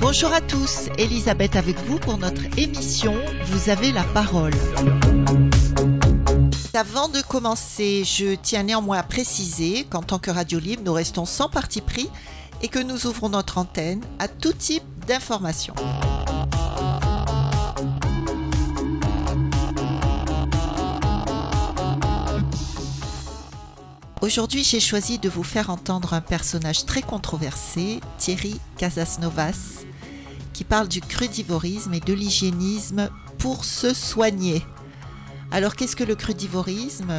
Bonjour à tous, Elisabeth avec vous pour notre émission Vous avez la parole. Avant de commencer, je tiens néanmoins à préciser qu'en tant que radio libre, nous restons sans parti pris et que nous ouvrons notre antenne à tout type d'informations. Aujourd'hui, j'ai choisi de vous faire entendre un personnage très controversé, Thierry Casasnovas, qui parle du crudivorisme et de l'hygiénisme pour se soigner. Alors qu'est-ce que le crudivorisme?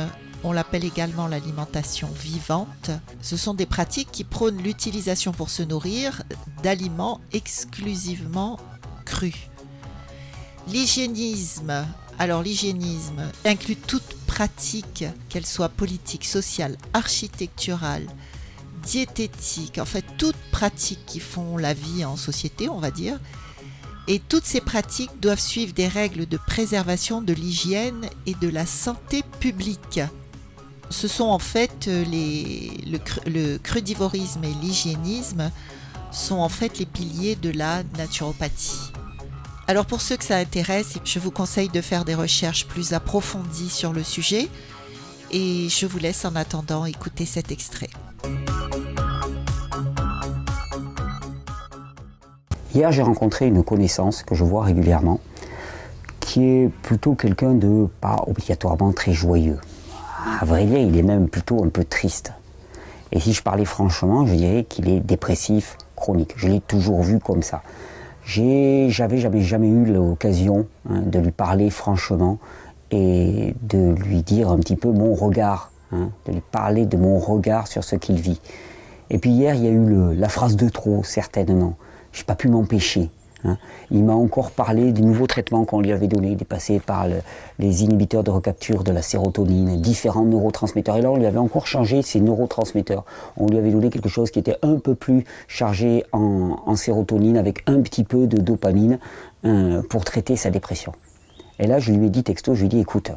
On l'appelle également l'alimentation vivante. Ce sont des pratiques qui prônent l'utilisation pour se nourrir d'aliments exclusivement crus. L'hygiénisme, alors l'hygiénisme inclut toute pratique, qu'elle soit politique, sociale, architecturale, diététique, en fait toutes pratiques qui font la vie en société, on va dire. Et toutes ces pratiques doivent suivre des règles de préservation de l'hygiène et de la santé publique. Ce sont en fait le, le crudivorisme et l'hygiénisme sont en fait les piliers de la naturopathie. Alors pour ceux que ça intéresse, je vous conseille de faire des recherches plus approfondies sur le sujet et je vous laisse en attendant écouter cet extrait. Hier, j'ai rencontré une connaissance que je vois régulièrement, qui est plutôt quelqu'un de pas obligatoirement très joyeux. À vrai dire, il est même plutôt un peu triste. Et si je parlais franchement, je dirais qu'il est dépressif chronique. Je l'ai toujours vu comme ça. J'avais jamais, jamais eu l'occasion hein, de lui parler franchement et de lui dire un petit peu mon regard, hein, de lui parler de mon regard sur ce qu'il vit. Et puis hier, il y a eu la phrase de trop, certainement n'ai pas pu m'empêcher. Hein. Il m'a encore parlé du nouveau traitement qu'on lui avait donné, dépassé par les inhibiteurs de recapture de la sérotonine, différents neurotransmetteurs. Et là, on lui avait encore changé ses neurotransmetteurs. On lui avait donné quelque chose qui était un peu plus chargé en, sérotonine, avec un petit peu de dopamine, hein, pour traiter sa dépression. Et là, je lui ai dit texto, je lui ai dit, écoute,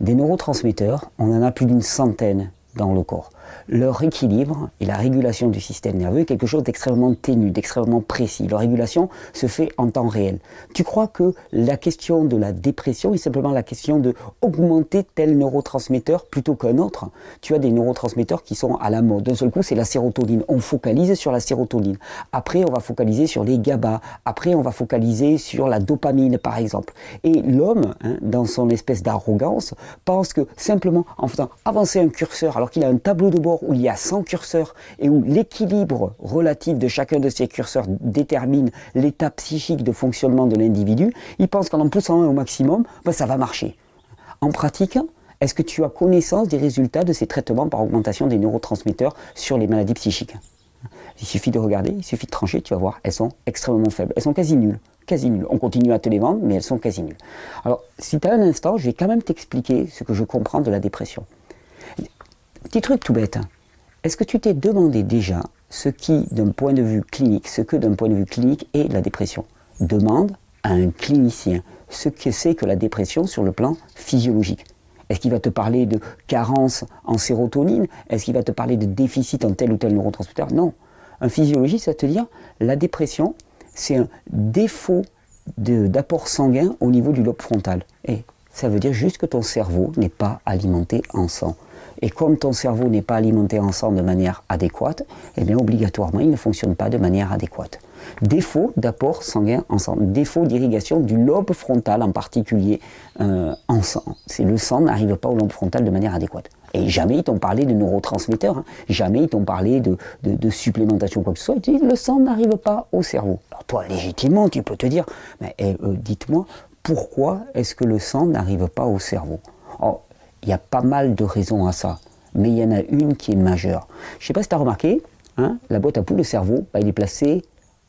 des neurotransmetteurs, on en a plus d'une centaine dans le corps leur équilibre et la régulation du système nerveux est quelque chose d'extrêmement ténu, d'extrêmement précis. Leur régulation se fait en temps réel. Tu crois que la question de la dépression est simplement la question de augmenter tel neurotransmetteur plutôt qu'un autre? Tu as des neurotransmetteurs qui sont à la mode. D'un seul coup, c'est la sérotonine. On focalise sur la sérotonine. Après, on va focaliser sur les GABA. Après, on va focaliser sur la dopamine, par exemple. Et l'homme, hein, dans son espèce d'arrogance, pense que simplement en faisant avancer un curseur alors qu'il a un tableau de bord où il y a 100 curseurs et où l'équilibre relatif de chacun de ces curseurs détermine l'état psychique de fonctionnement de l'individu, il pense qu'en en poussant un au maximum, ben, ça va marcher. En pratique, est-ce que tu as connaissance des résultats de ces traitements par augmentation des neurotransmetteurs sur les maladies psychiques? Il suffit de regarder, il suffit de trancher, tu vas voir, elles sont extrêmement faibles, elles sont quasi nulles. Quasi nulles. On continue à te les vendre, mais elles sont quasi nulles. Alors, si tu as un instant, je vais quand même t'expliquer ce que je comprends de la dépression. Petit truc tout bête. Est-ce que tu t'es demandé déjà ce qui, d'un point de vue clinique, ce que d'un point de vue clinique est la dépression? Demande à un clinicien ce que c'est que la dépression sur le plan physiologique. Est-ce qu'il va te parler de carence en sérotonine? Est-ce qu'il va te parler de déficit en tel ou tel neurotransmetteur? Non. Un physiologiste va te dire la dépression, c'est un défaut d'apport sanguin au niveau du lobe frontal. Et ça veut dire juste que ton cerveau n'est pas alimenté en sang. Et comme ton cerveau n'est pas alimenté en sang de manière adéquate, eh bien obligatoirement il ne fonctionne pas de manière adéquate. Défaut d'apport sanguin en sang, défaut d'irrigation du lobe frontal en particulier euh, en sang. Le sang n'arrive pas au lobe frontal de manière adéquate. Et jamais ils t'ont parlé de neurotransmetteurs, hein. jamais ils t'ont parlé de, de, supplémentation quoi que ce soit. Ils disent le sang n'arrive pas au cerveau. Alors toi, légitimement, tu peux te dire, mais eh, euh, dites-moi, pourquoi est-ce que le sang n'arrive pas au cerveau? Il y a pas mal de raisons à ça, mais il y en a une qui est majeure. Je ne sais pas si tu as remarqué, hein, la boîte à poules, le cerveau, bah, il est placé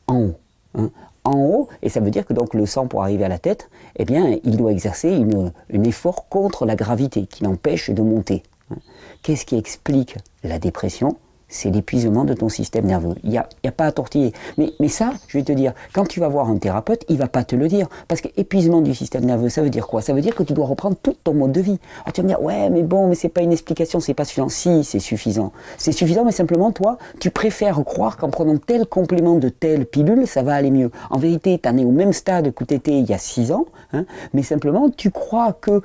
en haut. Hein. en haut, et ça veut dire que donc le sang pour arriver à la tête, eh bien, il doit exercer un effort contre la gravité qui l'empêche de monter. Hein. Qu'est-ce qui explique la dépression? C'est l'épuisement de ton système nerveux. Il n'y a, a, pas à tortiller. Mais, mais ça, je vais te dire, quand tu vas voir un thérapeute, il va pas te le dire. Parce que épuisement du système nerveux, ça veut dire quoi? Ça veut dire que tu dois reprendre tout ton mode de vie. Alors tu vas me dire, ouais, mais bon, mais c'est pas une explication, c'est pas suffisant. Si, c'est suffisant. C'est suffisant, mais simplement, toi, tu préfères croire qu'en prenant tel complément de telle pilule, ça va aller mieux. En vérité, tu en es au même stade que tu étais il y a 6 ans, hein, mais simplement, tu crois que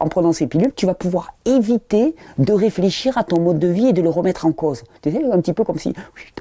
en prenant ces pilules, tu vas pouvoir éviter de réfléchir à ton mode de vie et de le remettre en cause un petit peu comme si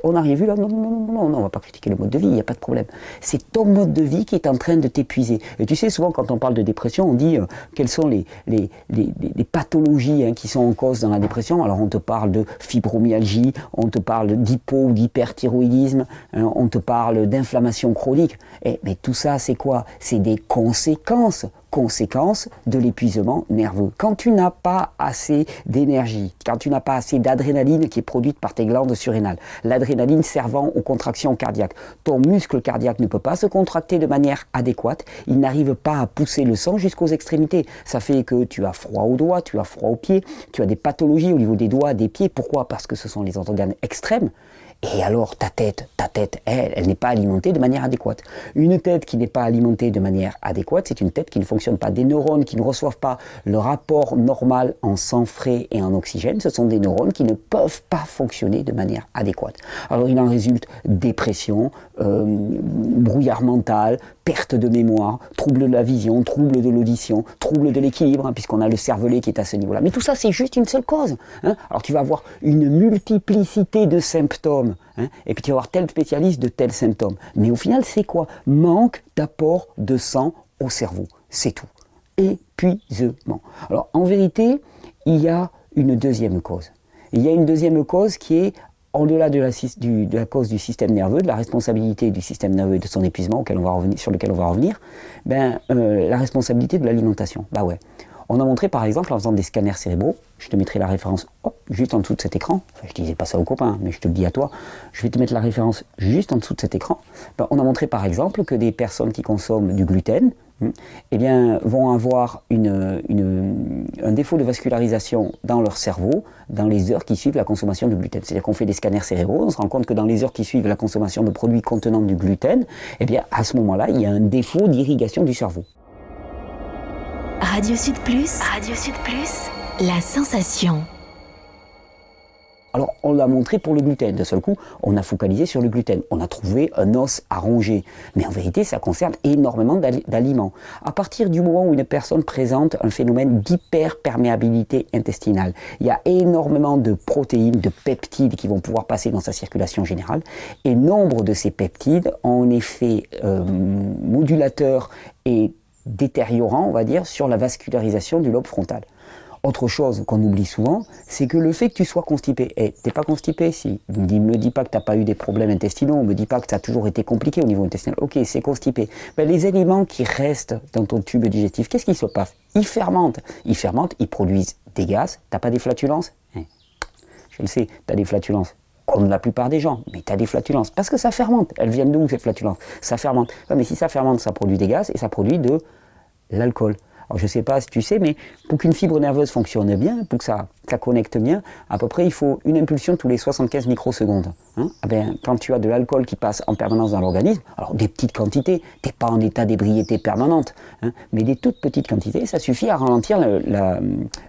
on n'a rien vu là, non, non, non, non, on va pas critiquer le mode de vie, il n'y a pas de problème. C'est ton mode de vie qui est en train de t'épuiser. Et tu sais, souvent quand on parle de dépression, on dit euh, quelles sont les, les, les, pathologies hein, qui sont en cause dans la dépression. Alors on te parle de fibromyalgie, on te parle d'hypo ou d'hyperthyroïdisme, hein, on te parle d'inflammation chronique. Et, mais tout ça, c'est quoi? C'est des conséquences conséquence de l'épuisement nerveux. Quand tu n'as pas assez d'énergie, quand tu n'as pas assez d'adrénaline qui est produite par tes glandes surrénales, l'adrénaline servant aux contractions cardiaques, ton muscle cardiaque ne peut pas se contracter de manière adéquate, il n'arrive pas à pousser le sang jusqu'aux extrémités. Ça fait que tu as froid aux doigts, tu as froid aux pieds, tu as des pathologies au niveau des doigts, des pieds. Pourquoi? Parce que ce sont les organes extrêmes et alors ta tête, ta tête, elle, elle n'est pas alimentée de manière adéquate. Une tête qui n'est pas alimentée de manière adéquate, c'est une tête qui ne fonctionne pas. Des neurones qui ne reçoivent pas le rapport normal en sang frais et en oxygène, ce sont des neurones qui ne peuvent pas fonctionner de manière adéquate. Alors il en résulte dépression, euh, brouillard mental, perte de mémoire, trouble de la vision, trouble de l'audition, trouble de l'équilibre, hein, puisqu'on a le cervelet qui est à ce niveau-là. Mais tout ça, c'est juste une seule cause. Hein. Alors tu vas avoir une multiplicité de symptômes, hein, et puis tu vas avoir tel spécialiste de tel symptôme. Mais au final, c'est quoi? Manque d'apport de sang au cerveau. C'est tout. Épuisement. Alors en vérité, il y a une deuxième cause. Il y a une deuxième cause qui est au-delà de la, cause du système nerveux, de la responsabilité du système nerveux et de son épuisement sur lequel on va revenir, ben, euh, la responsabilité de l'alimentation. Bah ouais. On a montré par exemple en faisant des scanners cérébraux, je te mettrai la référence juste en dessous de cet écran, je disais pas ça aux copains, mais je te le dis à toi, je vais te mettre la référence juste en dessous de cet écran. Ben, on a montré par exemple que des personnes qui consomment du gluten. Eh bien, vont avoir une, un défaut de vascularisation dans leur cerveau dans les heures qui suivent la consommation de gluten. C'est-à-dire qu'on fait des scanners cérébraux, on se rend compte que dans les heures qui suivent la consommation de produits contenant du gluten, eh bien, à ce moment-là, il y a un défaut d'irrigation du cerveau. Radio Sud Plus, Radio Sud Plus, la sensation. Alors, on l'a montré pour le gluten. D'un seul coup, on a focalisé sur le gluten. On a trouvé un os à ronger. Mais en vérité, ça concerne énormément d'aliments. À partir du moment où une personne présente un phénomène d'hyperperméabilité intestinale, il y a énormément de protéines, de peptides qui vont pouvoir passer dans sa circulation générale. Et nombre de ces peptides ont un effet euh, modulateur et détériorant, on va dire, sur la vascularisation du lobe frontal. Autre chose qu'on oublie souvent, c'est que le fait que tu sois constipé, et t'es pas constipé si, ne me dis pas que tu n'as pas eu des problèmes intestinaux, me dis pas que ça a toujours été compliqué au niveau intestinal, ok, c'est constipé. Mais les aliments qui restent dans ton tube digestif, qu'est-ce qui se passe Ils fermentent. Ils fermentent, ils produisent des gaz, t'as pas des flatulences? Eh, Je le sais, tu as des flatulences comme la plupart des gens, mais tu as des flatulences, parce que ça fermente. Elles viennent d'où ces flatulences? Ça fermente. mais si ça fermente, ça produit des gaz et ça produit de l'alcool. Alors je ne sais pas si tu sais, mais pour qu'une fibre nerveuse fonctionne bien, pour que ça, ça connecte bien, à peu près il faut une impulsion tous les 75 microsecondes. Hein ah ben, quand tu as de l'alcool qui passe en permanence dans l'organisme, alors des petites quantités, tu n'es pas en état d'ébriété permanente, hein, mais des toutes petites quantités, ça suffit à ralentir la,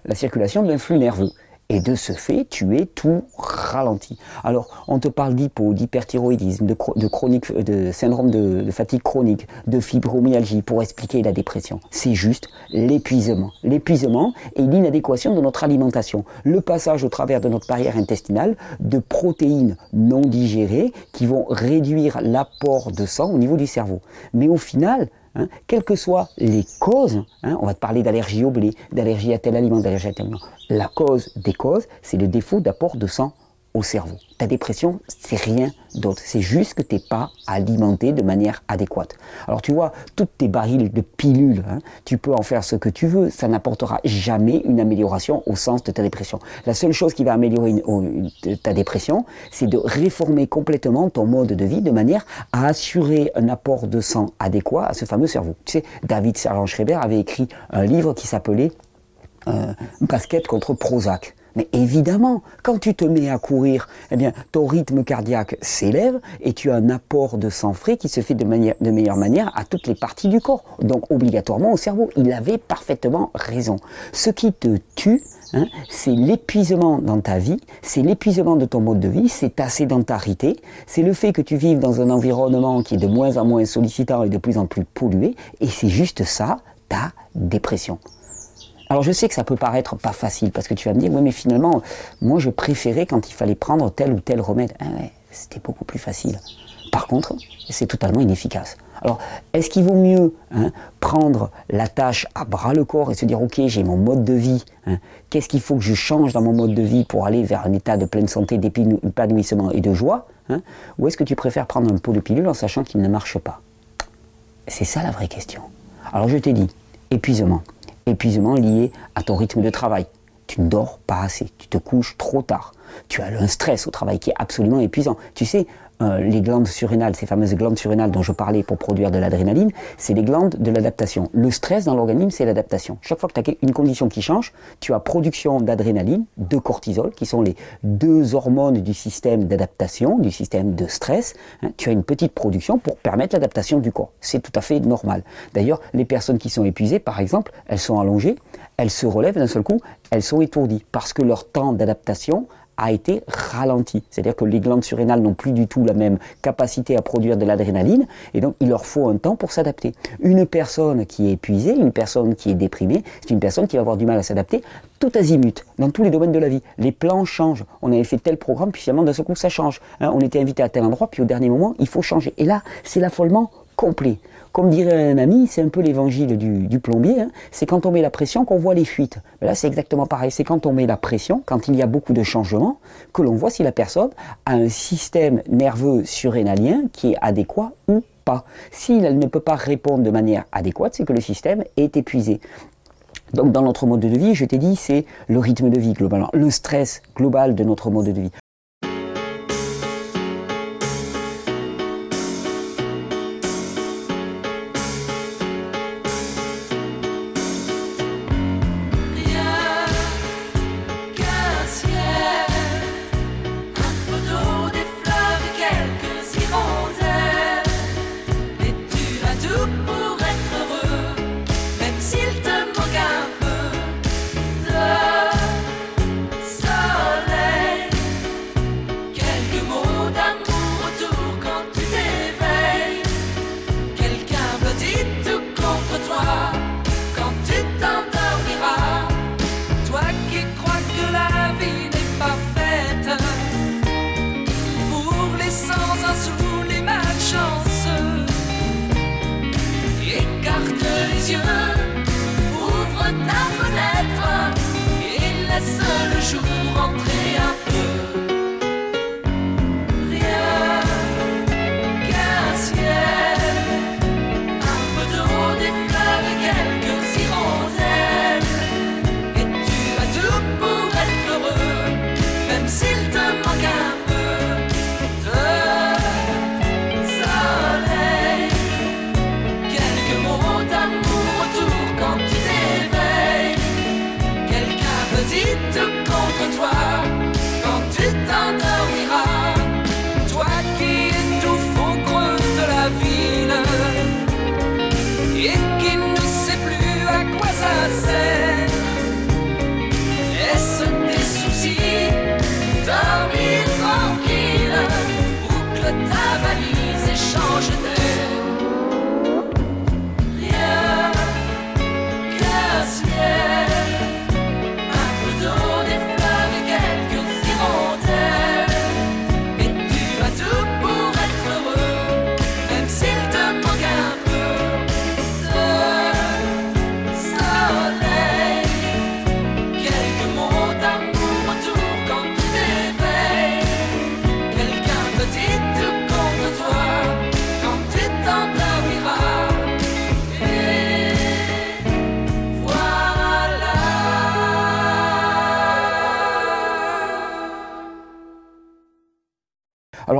la circulation de l'influx nerveux. Et de ce fait, tu es tout ralenti. Alors, on te parle d'hypo, d'hyperthyroïdisme, de, de, chronique, de syndrome de, fatigue chronique, de fibromyalgie pour expliquer la dépression. C'est juste l'épuisement. L'épuisement et l'inadéquation de notre alimentation. Le passage au travers de notre barrière intestinale de protéines non digérées qui vont réduire l'apport de sang au niveau du cerveau. Mais au final, Hein, quelles que soient les causes, hein, on va te parler d'allergie au blé, d'allergie à tel aliment, d'allergie à tel aliment, la cause des causes, c'est le défaut d'apport de sang au cerveau. Ta dépression, c'est rien d'autre. C'est juste que tu n'es pas alimenté de manière adéquate. Alors tu vois, toutes tes barils de pilules, hein, tu peux en faire ce que tu veux, ça n'apportera jamais une amélioration au sens de ta dépression. La seule chose qui va améliorer ta dépression, c'est de réformer complètement ton mode de vie de manière à assurer un apport de sang adéquat à ce fameux cerveau. Tu sais, David Sergent Schreiber avait écrit un livre qui s'appelait euh, Basket contre Prozac. Mais évidemment, quand tu te mets à courir, eh ton rythme cardiaque s'élève et tu as un apport de sang frais qui se fait de meilleure manière à toutes les parties du corps. Donc, obligatoirement au cerveau. Il avait parfaitement raison. Ce qui te tue, hein, c'est l'épuisement dans ta vie, c'est l'épuisement de ton mode de vie, c'est ta sédentarité, c'est le fait que tu vives dans un environnement qui est de moins en moins sollicitant et de plus en plus pollué, et c'est juste ça, ta dépression. Alors je sais que ça peut paraître pas facile parce que tu vas me dire oui mais finalement moi je préférais quand il fallait prendre tel ou tel remède. Ah c'était beaucoup plus facile. Par contre, c'est totalement inefficace. Alors, est-ce qu'il vaut mieux hein, prendre la tâche à bras le corps et se dire, ok, j'ai mon mode de vie, hein, qu'est-ce qu'il faut que je change dans mon mode de vie pour aller vers un état de pleine santé, d'épanouissement et de joie hein, Ou est-ce que tu préfères prendre un pot de pilule en sachant qu'il ne marche pas? C'est ça la vraie question. Alors, je t'ai dit, épuisement épuisement lié à ton rythme de travail. Tu ne dors pas assez, tu te couches trop tard. Tu as un stress au travail qui est absolument épuisant. Tu sais, euh, les glandes surrénales, ces fameuses glandes surrénales dont je parlais pour produire de l'adrénaline, c'est les glandes de l'adaptation. Le stress dans l'organisme, c'est l'adaptation. Chaque fois que tu as une condition qui change, tu as production d'adrénaline, de cortisol, qui sont les deux hormones du système d'adaptation, du système de stress. Hein. tu as une petite production pour permettre l'adaptation du corps. C'est tout à fait normal. D'ailleurs, les personnes qui sont épuisées, par exemple, elles sont allongées, elles se relèvent d'un seul coup, elles sont étourdies parce que leur temps d'adaptation a été ralenti. C'est-à-dire que les glandes surrénales n'ont plus du tout la même capacité à produire de l'adrénaline et donc il leur faut un temps pour s'adapter. Une personne qui est épuisée, une personne qui est déprimée, c'est une personne qui va avoir du mal à s'adapter tout azimut, dans tous les domaines de la vie. Les plans changent. On avait fait tel programme, puis finalement d'un seul coup ça change. Hein, on était invité à tel endroit, puis au dernier moment il faut changer. Et là, c'est l'affolement complet. Comme dirait un ami, c'est un peu l'évangile du, plombier, hein. c'est quand on met la pression qu'on voit les fuites. Là, c'est exactement pareil, c'est quand on met la pression, quand il y a beaucoup de changements, que l'on voit si la personne a un système nerveux surrénalien qui est adéquat ou pas. S'il ne peut pas répondre de manière adéquate, c'est que le système est épuisé. Donc dans notre mode de vie, je t'ai dit, c'est le rythme de vie globalement, le stress global de notre mode de vie.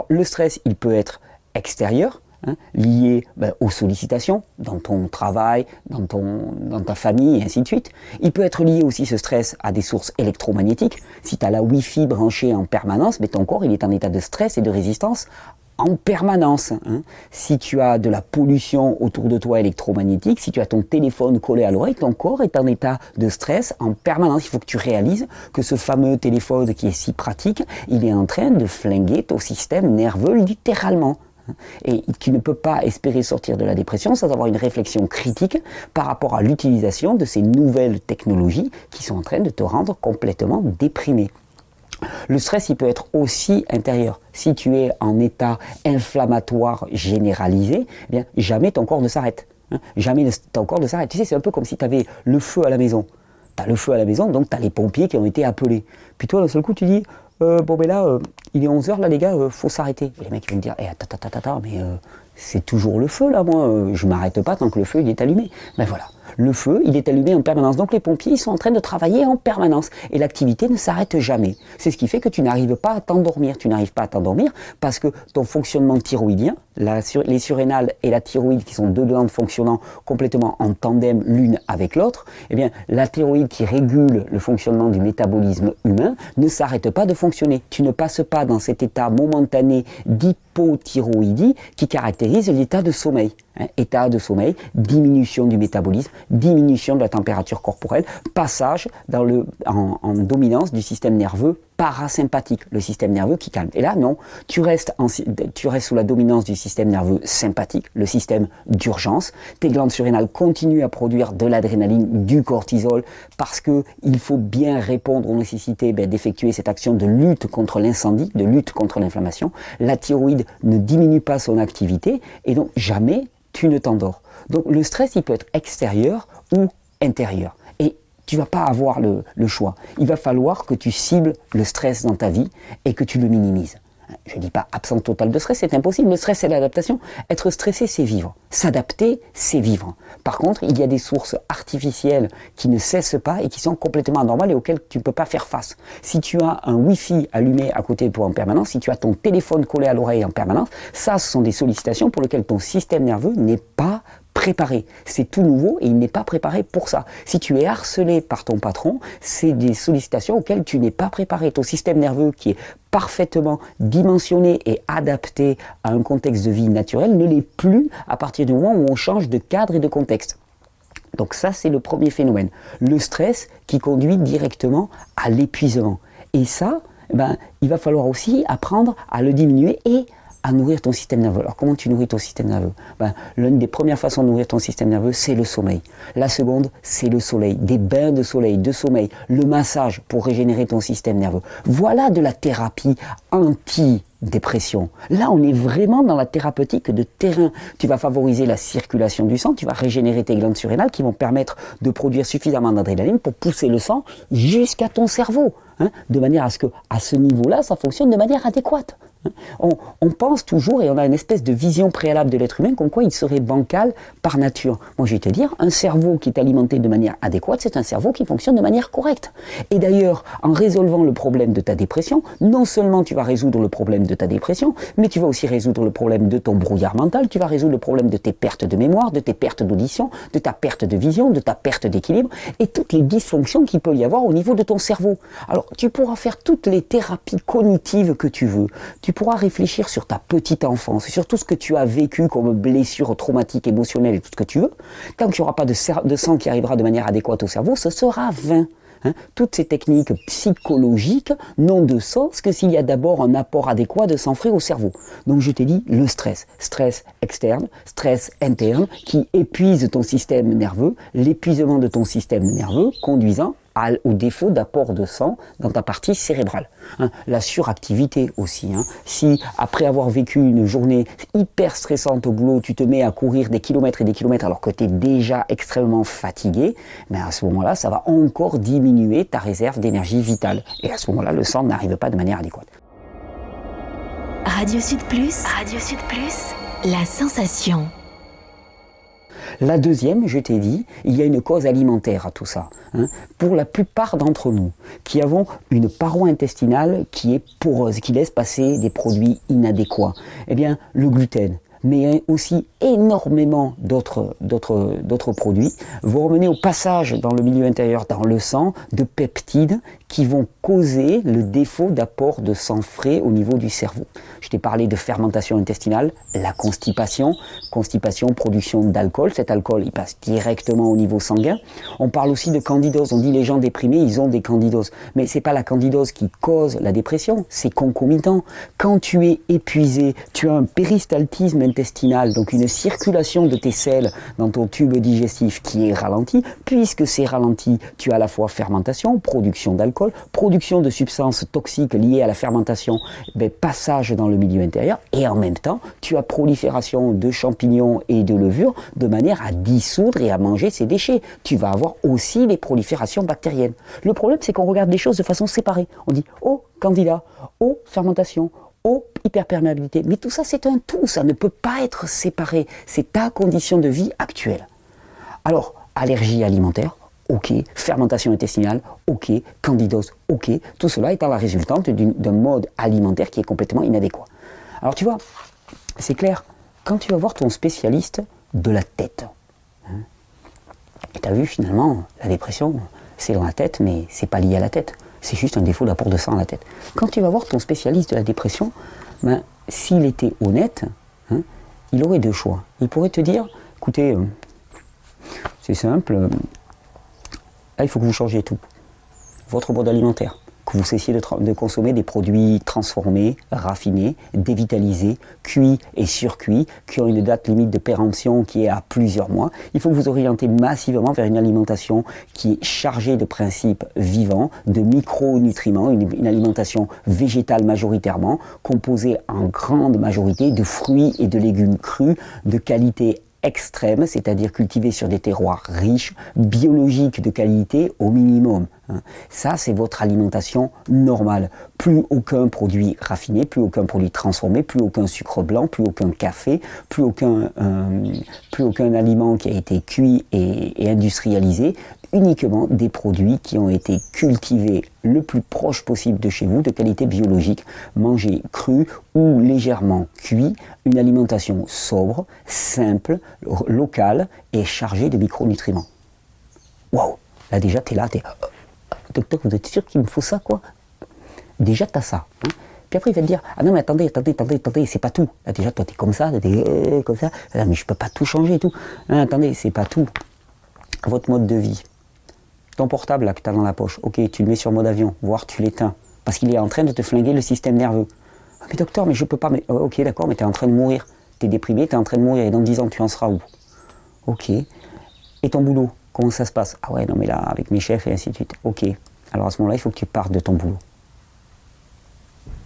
Le stress, il peut être extérieur, hein, lié ben, aux sollicitations dans ton travail, dans, ta famille et ainsi de suite. Il peut être lié aussi ce stress à des sources électromagnétiques. Si tu as la Wi-Fi branchée en permanence, mais ton corps il est en état de stress et de résistance en permanence. Hein. Si tu as de la pollution autour de toi électromagnétique, si tu as ton téléphone collé à l'oreille, ton corps est en état de stress en permanence. Il faut que tu réalises que ce fameux téléphone qui est si pratique, il est en train de flinguer ton système nerveux littéralement. Hein. Et tu ne peux pas espérer sortir de la dépression sans avoir une réflexion critique par rapport à l'utilisation de ces nouvelles technologies qui sont en train de te rendre complètement déprimé. Le stress, il peut être aussi intérieur. Si tu es en état inflammatoire généralisé, eh bien, jamais ton corps ne s'arrête. Hein. jamais ton corps ne s'arrête. Tu sais, c'est un peu comme si tu avais le feu à la maison. Tu as le feu à la maison, donc tu as les pompiers qui ont été appelés. Puis toi, d'un seul coup, tu dis, euh, bon ben là, euh, il est 11h, là les gars, euh, faut s'arrêter. Les mecs vont me dire, eh, attends, attends, attends, mais c'est toujours le feu là, moi, je m'arrête pas tant que le feu il est allumé. Ben voilà le feu, il est allumé en permanence. Donc les pompiers, sont en train de travailler en permanence. Et l'activité ne s'arrête jamais. C'est ce qui fait que tu n'arrives pas à t'endormir. Tu n'arrives pas à t'endormir parce que ton fonctionnement thyroïdien, les surrénales et la thyroïde, qui sont deux glandes fonctionnant complètement en tandem l'une avec l'autre, eh bien, la thyroïde qui régule le fonctionnement du métabolisme humain ne s'arrête pas de fonctionner. Tu ne passes pas dans cet état momentané d'hypothyroïdie qui caractérise l'état de sommeil. Hein, état de sommeil, diminution du métabolisme, diminution de la température corporelle, passage en, dominance du système nerveux parasympathique, le système nerveux qui calme. Et là, non, tu restes, sous la dominance du système nerveux sympathique, le système d'urgence. Tes glandes surrénales continuent à produire de l'adrénaline, du cortisol, parce que il faut bien répondre aux nécessités ben, d'effectuer cette action de lutte contre l'incendie, de lutte contre l'inflammation. La thyroïde ne diminue pas son activité, et donc jamais tu ne t'endors. Donc le stress, il peut être extérieur ou intérieur. Tu vas pas avoir le, choix. Il va falloir que tu cibles le stress dans ta vie et que tu le minimises. Je ne dis pas absence totale de stress, c'est impossible. Le stress, c'est l'adaptation. Être stressé, c'est vivre. S'adapter, c'est vivre. Par contre, il y a des sources artificielles qui ne cessent pas et qui sont complètement anormales et auxquelles tu ne peux pas faire face. Si tu as un Wi-Fi allumé à côté de toi en permanence, si tu as ton téléphone collé à l'oreille en permanence, ça, ce sont des sollicitations pour lesquelles ton système nerveux n'est pas préparé. C'est tout nouveau et il n'est pas préparé pour ça. Si tu es harcelé par ton patron, c'est des sollicitations auxquelles tu n'es pas préparé. Ton système nerveux qui est parfaitement dimensionné et adapté à un contexte de vie naturel ne l'est plus à partir du moment où on change de cadre et de contexte. Donc ça, c'est le premier phénomène. Le stress qui conduit directement à l'épuisement. Et ça, ben, il va falloir aussi apprendre à le diminuer et nourrir ton système nerveux. Alors comment tu nourris ton système nerveux? Ben, L'une des premières façons de nourrir ton système nerveux, c'est le sommeil. La seconde, c'est le soleil. Des bains de soleil, de sommeil, le massage pour régénérer ton système nerveux. Voilà de la thérapie anti dépression. Là, on est vraiment dans la thérapeutique de terrain. Tu vas favoriser la circulation du sang, tu vas régénérer tes glandes surrénales qui vont permettre de produire suffisamment d'adrénaline pour pousser le sang jusqu'à ton cerveau, hein, de manière à ce que, à ce niveau-là, ça fonctionne de manière adéquate. On, pense toujours et on a une espèce de vision préalable de l'être humain comme quoi il serait bancal par nature. Moi je vais te dire, un cerveau qui est alimenté de manière adéquate, c'est un cerveau qui fonctionne de manière correcte. Et d'ailleurs, en résolvant le problème de ta dépression, non seulement tu vas résoudre le problème de ta dépression, mais tu vas aussi résoudre le problème de ton brouillard mental, tu vas résoudre le problème de tes pertes de mémoire, de tes pertes d'audition, de ta perte de vision, de ta perte d'équilibre et toutes les dysfonctions qu'il peut y avoir au niveau de ton cerveau. Alors tu pourras faire toutes les thérapies cognitives que tu veux. Tu pourras réfléchir sur ta petite enfance, sur tout ce que tu as vécu comme blessure traumatique, émotionnelle et tout ce que tu veux. Tant qu'il n'y aura pas de, sang qui arrivera de manière adéquate au cerveau, ce sera vain. Hein. Toutes ces techniques psychologiques n'ont de sens que s'il y a d'abord un apport adéquat de sang frais au cerveau. Donc je t'ai dit le stress. Stress externe, stress interne, qui épuise ton système nerveux, l'épuisement de ton système nerveux conduisant au défaut d'apport de sang dans ta partie cérébrale. Hein. la suractivité aussi. Hein. Si après avoir vécu une journée hyper stressante au boulot, tu te mets à courir des kilomètres et des kilomètres alors que tu es déjà extrêmement fatigué, ben, à ce moment-là, ça va encore diminuer ta réserve d'énergie vitale. Et à ce moment-là, le sang n'arrive pas de manière adéquate. Radio Sud Plus, Radio Sud Plus, la sensation. La deuxième, je t'ai dit, il y a une cause alimentaire à tout ça. Hein. Pour la plupart d'entre nous, qui avons une paroi intestinale qui est poreuse, qui laisse passer des produits inadéquats, eh bien, le gluten, mais aussi énormément d'autres, produits, vont mener au passage dans le milieu intérieur, dans le sang, de peptides qui vont causer le défaut d'apport de sang frais au niveau du cerveau. Je t'ai parlé de fermentation intestinale, la constipation, constipation, production d'alcool. Cet alcool, il passe directement au niveau sanguin. On parle aussi de candidose. On dit les gens déprimés, ils ont des candidoses. Mais c'est pas la candidose qui cause la dépression, c'est concomitant. Quand tu es épuisé, tu as un péristaltisme intestinal, donc une circulation de tes selles dans ton tube digestif qui est ralenti. Puisque c'est ralenti, tu as à la fois fermentation, production d'alcool, production de substances toxiques liées à la fermentation, ben, passage dans le milieu intérieur, et en même temps, tu as prolifération de champignons et de levures de manière à dissoudre et à manger ces déchets. Tu vas avoir aussi les proliférations bactériennes. Le problème, c'est qu'on regarde les choses de façon séparée. On dit, oh, candidat, oh, fermentation, oh, hyperperméabilité. Mais tout ça, c'est un tout, ça ne peut pas être séparé. C'est ta condition de vie actuelle. Alors, allergie alimentaire, ok, fermentation intestinale, ok, candidose, ok, tout cela étant la résultante d'un mode alimentaire qui est complètement inadéquat. Alors tu vois, c'est clair, quand tu vas voir ton spécialiste de la tête, hein, et tu as vu finalement, la dépression, c'est dans la tête, mais c'est pas lié à la tête, c'est juste un défaut d'apport de sang à la tête. Quand tu vas voir ton spécialiste de la dépression, ben, s'il était honnête, hein, il aurait deux choix. Il pourrait te dire, écoutez, euh, c'est simple, euh, là il faut que vous changiez tout. Votre mode alimentaire, que vous cessiez de, consommer des produits transformés, raffinés, dévitalisés, cuits et surcuits, qui ont une date limite de péremption qui est à plusieurs mois. Il faut que vous orientez massivement vers une alimentation qui est chargée de principes vivants, de micronutriments, une, une alimentation végétale majoritairement, composée en grande majorité de fruits et de légumes crus, de qualité extrême, c'est-à-dire cultivés sur des terroirs riches, biologiques de qualité au minimum. Hein. Ça, c'est votre alimentation normale. Plus aucun produit raffiné, plus aucun produit transformé, plus aucun sucre blanc, plus aucun café, plus aucun, euh, plus aucun aliment qui a été cuit et industrialisé, uniquement des produits qui ont été cultivés le plus proche possible de chez vous, de qualité biologique, mangés crus ou légèrement cuits, une alimentation sobre, simple, locale et chargée de micronutriments. Waouh Là déjà, tu es là, tu es... Docteur, vous êtes sûr qu'il me faut ça, quoi? Déjà, tu as ça. Hein. puis après, il va te dire Ah non, mais attendez, attendez, attendez, attendez, c'est pas tout. Là, déjà, toi, tu es comme ça, tu es euh, comme ça. Là, mais je peux pas tout changer et tout. Non, attendez, c'est pas tout. Votre mode de vie, ton portable là que tu as dans la poche, ok, tu le mets sur mode avion, voire tu l'éteins, parce qu'il est en train de te flinguer le système nerveux. Ah, mais docteur, mais je peux pas, mais oh, ok, d'accord, mais tu es en train de mourir. Tu es déprimé, tu es en train de mourir, et dans 10 ans, tu en seras où? Ok. Et ton boulot, comment ça se passe? Ah ouais, non, mais là, avec mes chefs et ainsi de suite. Ok. Alors à ce moment-là, il faut que tu partes de ton boulot.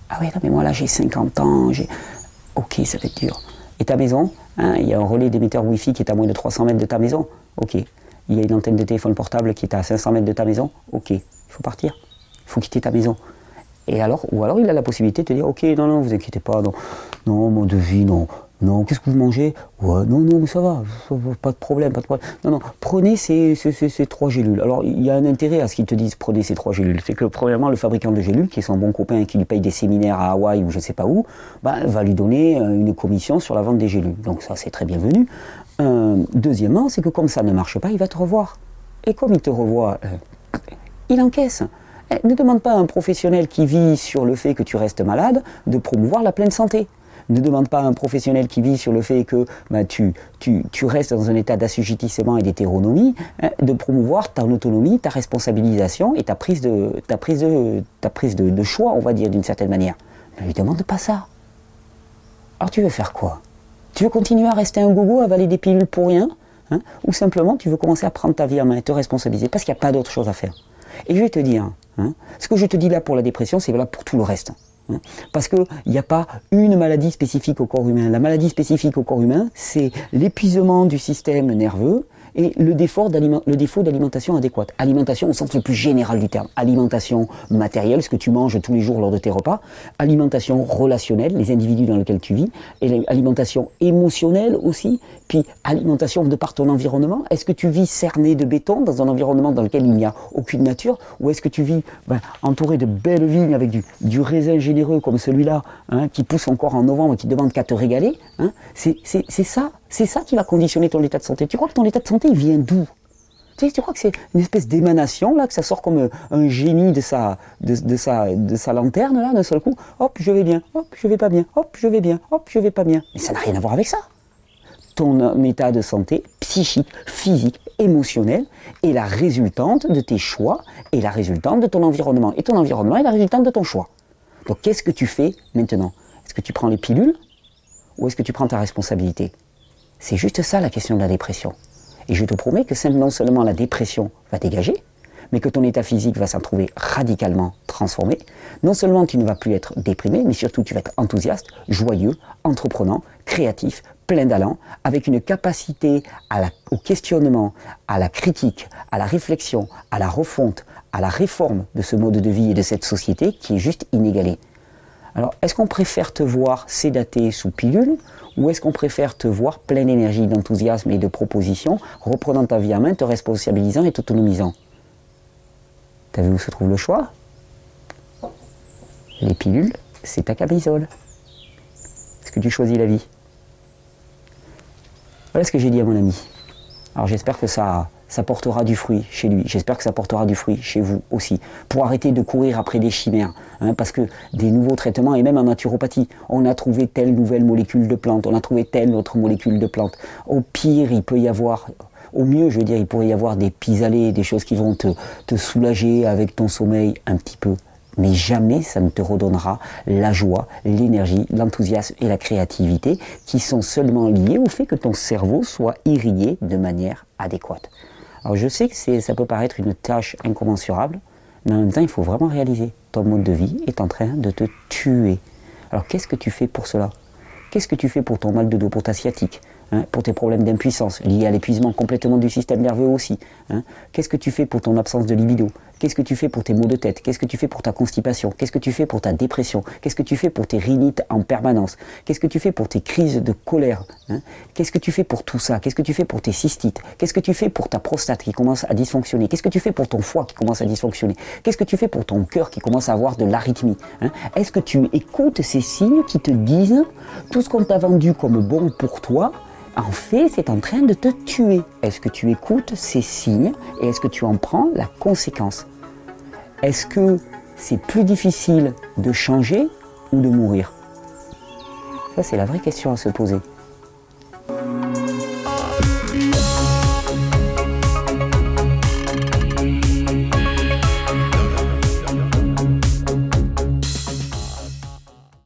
Ah ouais, non, mais moi là, j'ai 50 ans, j'ai. Ok, ça va être dur. Et ta maison hein, Il y a un relais d'émetteur Wi-Fi qui est à moins de 300 mètres de ta maison Ok il y a une antenne de téléphone portable qui est à 500 mètres de ta maison, ok, il faut partir, il faut quitter ta maison. Et alors, ou alors il a la possibilité de te dire, ok, non, non, vous inquiétez pas, non, non, mon devis, non, non, qu'est-ce que vous mangez? Ouais, non, non, ça va, pas de problème, pas de problème. Non, non, prenez ces, ces, trois gélules. Alors, il y a un intérêt à ce qu'ils te disent, prenez ces trois gélules. C'est que, premièrement, le fabricant de gélules, qui est son bon copain et qui lui paye des séminaires à Hawaï ou je ne sais pas où, bah, va lui donner euh, une commission sur la vente des gélules. Donc ça, c'est très bienvenu. Euh, deuxièmement, c'est que comme ça ne marche pas, il va te revoir. Et comme il te revoit, euh, il encaisse. Ne demande pas à un professionnel qui vit sur le fait que tu restes malade de promouvoir la pleine santé. Ne demande pas à un professionnel qui vit sur le fait que bah, tu, restes dans un état d'assujettissement et d'hétéronomie hein, de promouvoir ta autonomie, ta responsabilisation et ta prise de, de, choix, on va dire d'une certaine manière. Ne lui demande pas ça. Alors tu veux faire quoi? Tu veux continuer à rester un gogo, avaler des pilules pour rien hein, Ou simplement tu veux commencer à prendre ta vie en main et te responsabiliser parce qu'il n'y a pas d'autre chose à faire. Et je vais te dire, hein, ce que je te dis là pour la dépression, c'est valable pour tout le reste. Hein. Parce qu'il n'y a pas une maladie spécifique au corps humain. La maladie spécifique au corps humain, c'est l'épuisement du système nerveux et le défaut d'alimentation adéquate. Alimentation au sens le plus général du terme. Alimentation matérielle, ce que tu manges tous les jours lors de tes repas. Alimentation relationnelle, les individus dans lesquels tu vis. Et alimentation émotionnelle aussi. Puis alimentation de par ton environnement. Est-ce que tu vis cerné de béton dans un environnement dans lequel il n'y a aucune nature? Ou est-ce que tu vis ben, entouré de belles vignes avec du, du raisin généreux comme celui-là, hein, qui pousse encore en novembre qui demande qu'à te régaler hein? C'est ça c'est ça qui va conditionner ton état de santé. Tu crois que ton état de santé il vient d'où? Tu, crois que c'est une espèce d'émanation là, que ça sort comme euh, un génie de sa, de, sa, de sa lanterne là, d'un seul coup. Hop, je vais bien. Hop, je vais pas bien. Hop, je vais bien. Hop, je vais pas bien. Mais ça n'a rien à voir avec ça. Ton euh, état de santé psychique, physique, émotionnel est la résultante de tes choix et la résultante de ton environnement. Et ton environnement est la résultante de ton choix. Donc qu'est-ce que tu fais maintenant? Est-ce que tu prends les pilules? Ou est-ce que tu prends ta responsabilité? C'est juste ça la question de la dépression. Et je te promets que non seulement la dépression va dégager, mais que ton état physique va s'en trouver radicalement transformé. Non seulement tu ne vas plus être déprimé, mais surtout tu vas être enthousiaste, joyeux, entreprenant, créatif, plein d'allant, avec une capacité au questionnement, à la critique, à la réflexion, à la refonte, à la réforme de ce mode de vie et de cette société qui est juste inégalée. Alors, est-ce qu'on préfère te voir sédaté sous pilule ou est-ce qu'on préfère te voir plein d'énergie, d'enthousiasme et de propositions, reprenant ta vie en main, te responsabilisant et t'autonomisant? T'as vu où se trouve le choix? Les pilules, c'est ta camisole. Est-ce que tu choisis la vie? Voilà ce que j'ai dit à mon ami. Alors j'espère que ça ça portera du fruit chez lui. J'espère que ça portera du fruit chez vous aussi. Pour arrêter de courir après des chimères. Hein, parce que des nouveaux traitements, et même en naturopathie, on a trouvé telle nouvelle molécule de plante, on a trouvé telle autre molécule de plante. Au pire, il peut y avoir au mieux, je veux dire, il pourrait y avoir des pis des choses qui vont te, te, soulager avec ton sommeil un petit peu. Mais jamais ça ne te redonnera la joie, l'énergie, l'enthousiasme et la créativité qui sont seulement liés au fait que ton cerveau soit irrigué de manière adéquate. Alors je sais que ça peut paraître une tâche incommensurable, mais en même temps, il faut vraiment réaliser. Ton mode de vie est en train de te tuer. Alors qu'est-ce que tu fais pour cela? Qu'est-ce que tu fais pour ton mal de dos, pour ta sciatique Hein, pour tes problèmes d'impuissance liés à l'épuisement complètement du système nerveux aussi. Hein? Qu'est-ce que tu fais pour ton absence de libido? Qu'est-ce que tu fais pour tes maux de tête Qu'est-ce que tu fais pour ta constipation Qu'est-ce que tu fais pour ta dépression Qu'est-ce que tu fais pour tes rhinites en permanence Qu'est-ce que tu fais pour tes crises de colère hein? Qu'est-ce que tu fais pour tout ça Qu'est-ce que tu fais pour tes cystites Qu'est-ce que tu fais pour ta prostate qui commence à dysfonctionner Qu'est-ce que tu fais pour ton foie qui commence à dysfonctionner Qu'est-ce que tu fais pour ton cœur qui commence à avoir de l'arythmie Est-ce que tu écoutes ces signes qui te disent tout ce qu'on t'a vendu comme bon pour toi en fait, c'est en train de te tuer. Est-ce que tu écoutes ces signes et est-ce que tu en prends la conséquence Est-ce que c'est plus difficile de changer ou de mourir? Ça, c'est la vraie question à se poser.